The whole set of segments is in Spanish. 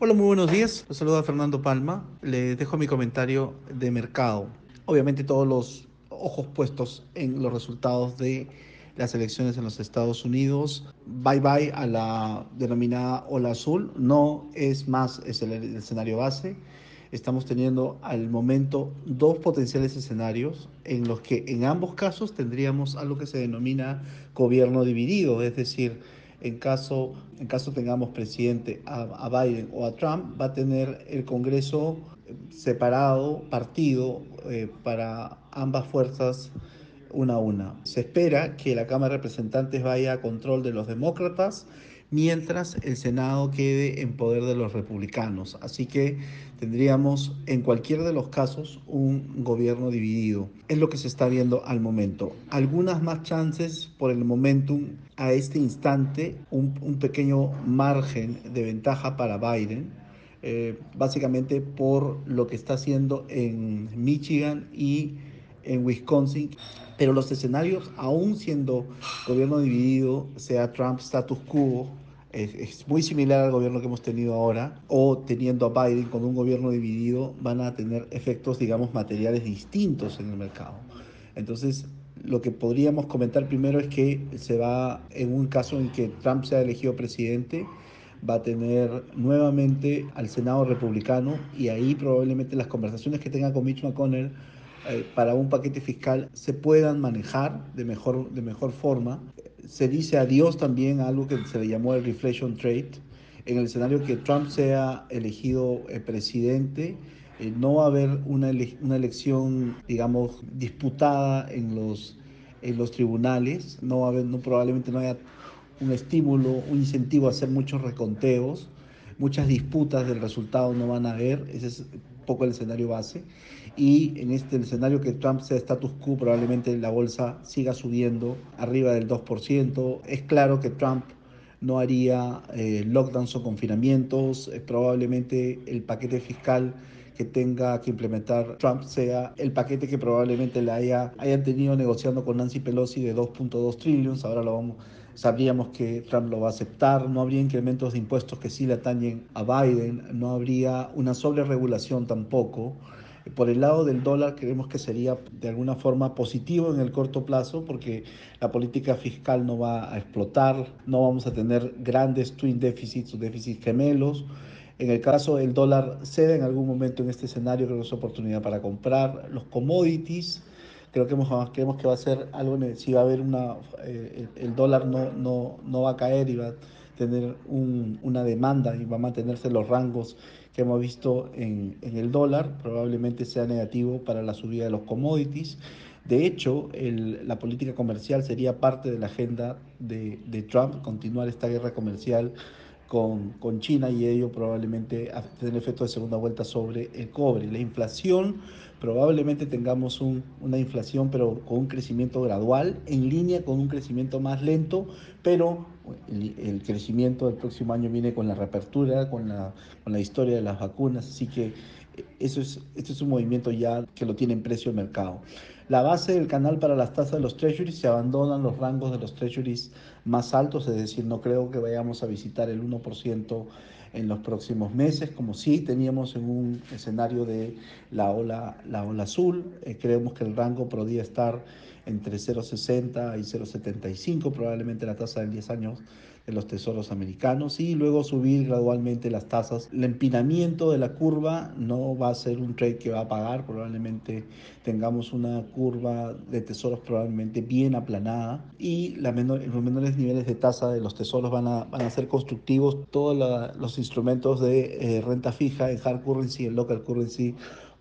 Hola, muy buenos días. Saluda Fernando Palma. Les dejo mi comentario de mercado. Obviamente todos los ojos puestos en los resultados de las elecciones en los Estados Unidos. Bye bye a la denominada ola azul. No es más es el, el escenario base. Estamos teniendo al momento dos potenciales escenarios en los que en ambos casos tendríamos algo que se denomina gobierno dividido, es decir, en caso, en caso tengamos presidente a, Biden o a Trump, va a tener el Congreso separado, partido, eh, para ambas fuerzas una a una. Se espera que la Cámara de Representantes vaya a control de los demócratas mientras el Senado quede en poder de los republicanos. Así que tendríamos en cualquiera de los casos un gobierno dividido. Es lo que se está viendo al momento. Algunas más chances por el momentum a este instante, un, un pequeño margen de ventaja para Biden. Eh, básicamente por lo que está haciendo en Michigan y en Wisconsin, pero los escenarios, aún siendo gobierno dividido, sea Trump status quo, es, muy similar al gobierno que hemos tenido ahora, o teniendo a Biden con un gobierno dividido, van a tener efectos, digamos, materiales distintos en el mercado. Entonces, lo que podríamos comentar primero es que se va, en un caso en que Trump sea elegido presidente, va a tener nuevamente al Senado republicano y ahí probablemente las conversaciones que tenga con Mitch McConnell eh, para un paquete fiscal se puedan manejar de mejor, de mejor forma. Se dice adiós también a algo que se le llamó el reflation trade. En el escenario que Trump sea elegido eh, presidente, eh, no va a haber una, ele una elección, digamos, disputada en los, en los tribunales, no va a haber, no, probablemente no haya un estímulo, un incentivo a hacer muchos reconteos, muchas disputas del resultado no van a haber, ese es poco el escenario base. Y en este escenario que Trump sea status quo, probablemente la bolsa siga subiendo arriba del 2%. Es claro que Trump no haría eh, lockdowns o confinamientos, probablemente el paquete fiscal que tenga que implementar Trump sea el paquete que probablemente le haya, hayan tenido negociando con Nancy Pelosi de 2.2 trillones, ahora lo vamos, sabríamos que Trump lo va a aceptar, no habría incrementos de impuestos que sí le atañen a Biden, no habría una sobreregulación tampoco. Por el lado del dólar creemos que sería de alguna forma positivo en el corto plazo porque la política fiscal no va a explotar, no vamos a tener grandes twin deficits o déficits gemelos. En el caso del dólar cede en algún momento en este escenario, creo que es oportunidad para comprar. Los commodities, creo que hemos, creemos que va a ser algo, si va a haber una, eh, el, el, dólar no, no, no va a caer y va a tener un, una demanda y va a mantenerse los rangos que hemos visto en, en, el dólar, probablemente sea negativo para la subida de los commodities. De hecho, el, la política comercial sería parte de la agenda de, de Trump, continuar esta guerra comercial con, con, China y ello probablemente tener efecto de segunda vuelta sobre el cobre. La inflación, probablemente tengamos un, una inflación pero con un crecimiento gradual, en línea con un crecimiento más lento, pero el, crecimiento del próximo año viene con la reapertura, con la, con la historia de las vacunas, así que eso es, esto es un movimiento ya que lo tiene en precio el mercado. La base del canal para las tasas de los treasuries se abandonan los rangos de los treasuries más altos, es decir, no creo que vayamos a visitar el 1% en los próximos meses, como sí teníamos en un escenario de la ola, la ola azul. Eh, creemos que el rango podría estar entre 0,60 y 0,75, probablemente la tasa de 10 años de los tesoros americanos y luego subir gradualmente las tasas. El empinamiento de la curva no va a ser un trade que va a pagar, probablemente tengamos una curva de tesoros probablemente bien aplanada y la menor, los menores niveles de tasa de los tesoros van a, van a ser constructivos. Todos la, los instrumentos de eh, renta fija, en hard currency, en local currency,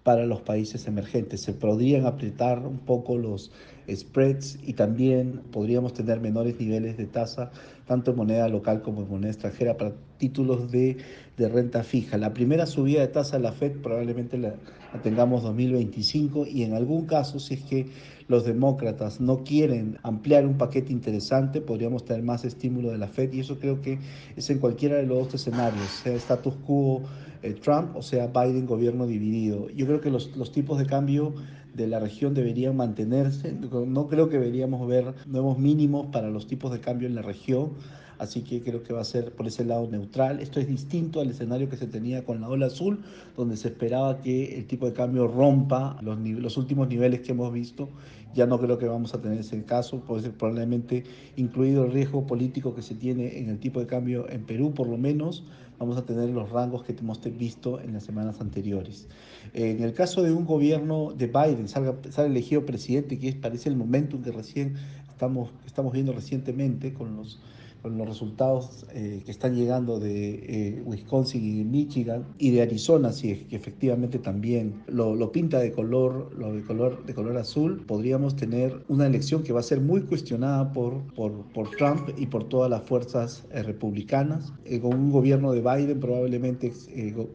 para los países emergentes. Se podrían apretar un poco los spreads y también podríamos tener menores niveles de tasa, tanto en moneda local como en moneda extranjera, para títulos de, de renta fija. La primera subida de tasa de la Fed probablemente la, la tengamos 2025 y en algún caso, si es que los demócratas no quieren ampliar un paquete interesante, podríamos tener más estímulo de la Fed y eso creo que es en cualquiera de los dos escenarios, sea status quo eh, Trump o sea Biden gobierno dividido. Yo creo que los, los tipos de cambio de la región deberían mantenerse. No creo que deberíamos ver nuevos mínimos para los tipos de cambio en la región así que creo que va a ser por ese lado neutral. Esto es distinto al escenario que se tenía con la ola azul, donde se esperaba que el tipo de cambio rompa los, los últimos niveles que hemos visto. Ya no creo que vamos a tener ese caso, puede ser probablemente incluido el riesgo político que se tiene en el tipo de cambio en Perú, por lo menos vamos a tener los rangos que hemos visto en las semanas anteriores. En el caso de un gobierno de Biden, salga, elegido presidente, que es, parece el momento en que recién estamos viendo recientemente con los con los resultados eh, que están llegando de eh, Wisconsin y Michigan y de Arizona, si es que efectivamente también lo, lo, pinta de color, lo de color, de color azul, podríamos tener una elección que va a ser muy cuestionada por, por, por Trump y por todas las fuerzas eh, republicanas. con un gobierno de Biden, probablemente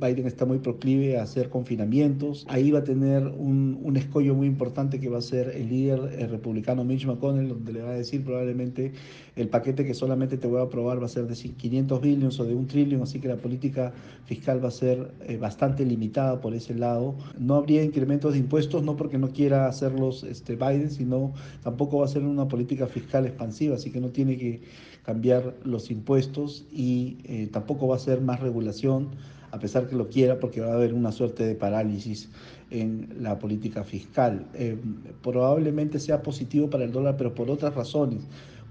Biden está muy proclive a hacer confinamientos. Ahí va a tener un, un escollo muy importante que va a ser el líder republicano Mitch McConnell, donde le va a decir probablemente el paquete que solamente te voy a aprobar va a ser de 500 billones o de un trillón, así que la política fiscal va a ser eh, bastante limitada por ese lado. No habría incrementos de impuestos, no porque no quiera hacerlos este, Biden, sino tampoco va a ser una política fiscal expansiva, así que no tiene que cambiar los impuestos y eh, tampoco va a ser más regulación, a pesar que lo quiera, porque va a haber una suerte de parálisis en la política fiscal. Eh, probablemente sea positivo para el dólar, pero por otras razones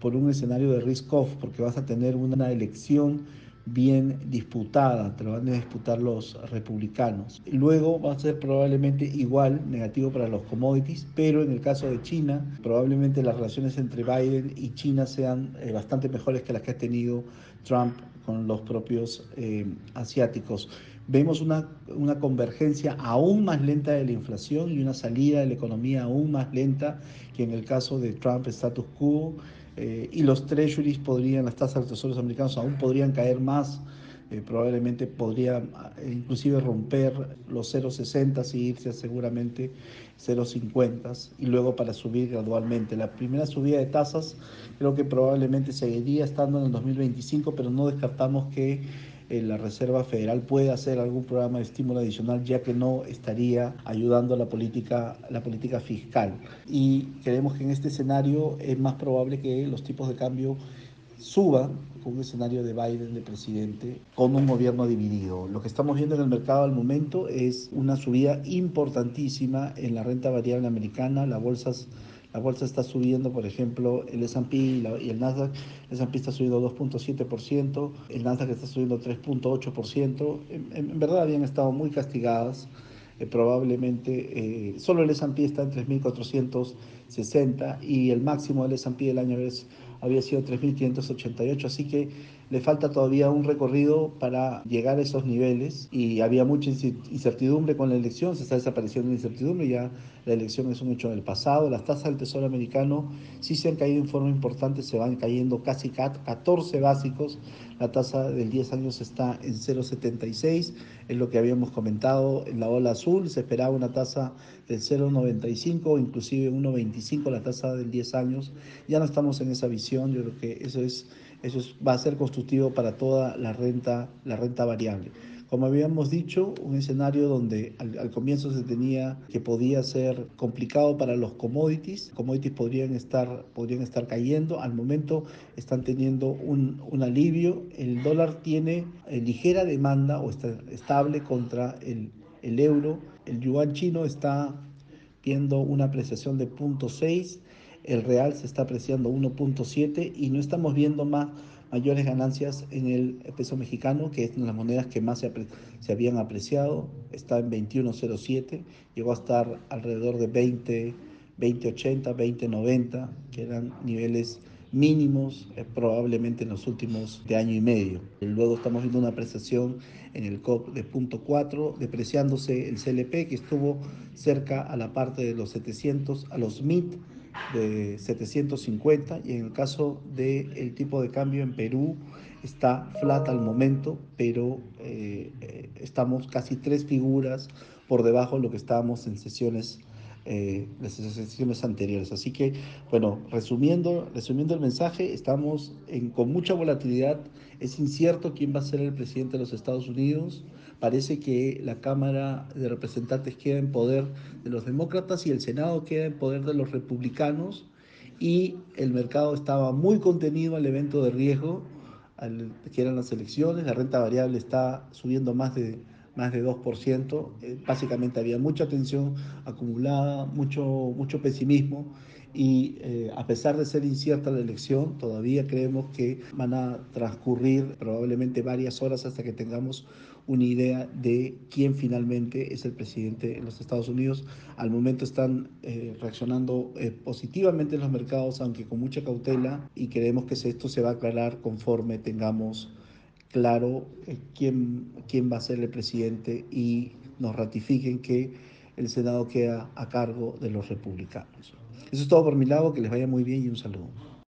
por un escenario de risk-off, porque vas a tener una elección bien disputada, te lo van a disputar los republicanos. Luego va a ser probablemente igual negativo para los commodities, pero en el caso de China, probablemente las relaciones entre Biden y China sean eh, bastante mejores que las que ha tenido Trump con los propios eh, asiáticos. Vemos una, una convergencia aún más lenta de la inflación y una salida de la economía aún más lenta que en el caso de Trump status quo eh, y los treasuries podrían, las tasas de tesoros americanos aún podrían caer más, eh, probablemente podría eh, inclusive romper los 0,60 y irse seguramente 0,50 y luego para subir gradualmente. La primera subida de tasas creo que probablemente seguiría estando en el 2025, pero no descartamos que eh, la Reserva Federal puede hacer algún programa de estímulo adicional ya que no estaría ayudando a la política, la política fiscal. Y creemos que en este escenario es más probable que los tipos de cambio suban con un escenario de Biden de presidente con un gobierno dividido. Lo que estamos viendo en el mercado al momento es una subida importantísima en la renta variable americana, las bolsas la bolsa está subiendo, por ejemplo, el S&P y, el Nasdaq. El S&P está subiendo 2.7%, el Nasdaq está subiendo 3.8%. En, verdad habían estado muy castigadas. Eh, probablemente eh, solo el S&P está en 3.460 y el máximo del S&P del año había sido 3.588, así que le falta todavía un recorrido para llegar a esos niveles y había mucha incertidumbre con la elección, se está desapareciendo la incertidumbre, ya la elección es un hecho del pasado, las tasas del Tesoro americano sí se han caído en forma importante, se van cayendo casi 14 básicos, la tasa del 10 años está en 0,76, es lo que habíamos comentado en la ola azul, se esperaba una tasa del 0,95, inclusive 1,25 la tasa del 10 años, ya no estamos en esa visión yo creo que eso es eso va a ser constructivo para toda la renta la renta variable. Como habíamos dicho, un escenario donde al, comienzo se tenía que podía ser complicado para los commodities, commodities podrían estar, podrían estar cayendo, al momento están teniendo un, un alivio, el dólar tiene eh, ligera demanda o está estable contra el, el euro, el yuan chino está viendo una apreciación de 0.6 el real se está apreciando 1.7 y no estamos viendo más mayores ganancias en el peso mexicano, que es una de las monedas que más se, habían apreciado, está en 21.07, llegó a estar alrededor de 20, 20.80, 20.90, que eran niveles mínimos eh, probablemente en los últimos de año y medio. Luego estamos viendo una apreciación en el COP de 0.4, depreciándose el CLP que estuvo cerca a la parte de los 700, a los MIT de 750 y en el caso del el tipo de cambio en Perú está flat al momento, pero eh, eh, estamos casi tres figuras por debajo de lo que estábamos en sesiones eh, las sesiones anteriores. Así que, bueno, resumiendo, resumiendo el mensaje, estamos en, con mucha volatilidad. Es incierto quién va a ser el presidente de los Estados Unidos. Parece que la Cámara de Representantes queda en poder de los demócratas y el Senado queda en poder de los republicanos. Y el mercado estaba muy contenido al evento de riesgo que eran las elecciones, la renta variable está subiendo más de más de 2%. Eh, básicamente había mucha tensión acumulada, mucho, mucho pesimismo y eh, a pesar de ser incierta la elección, todavía creemos que van a transcurrir probablemente varias horas hasta que tengamos una idea de quién finalmente es el presidente en los Estados Unidos. Al momento están eh, reaccionando positivamente en los mercados, aunque con mucha cautela, y creemos que esto se va a aclarar conforme tengamos claro eh, quién, quién va a ser el presidente y nos ratifiquen que el Senado queda a cargo de los republicanos. Eso es todo por mi lado, que les vaya muy bien y un saludo.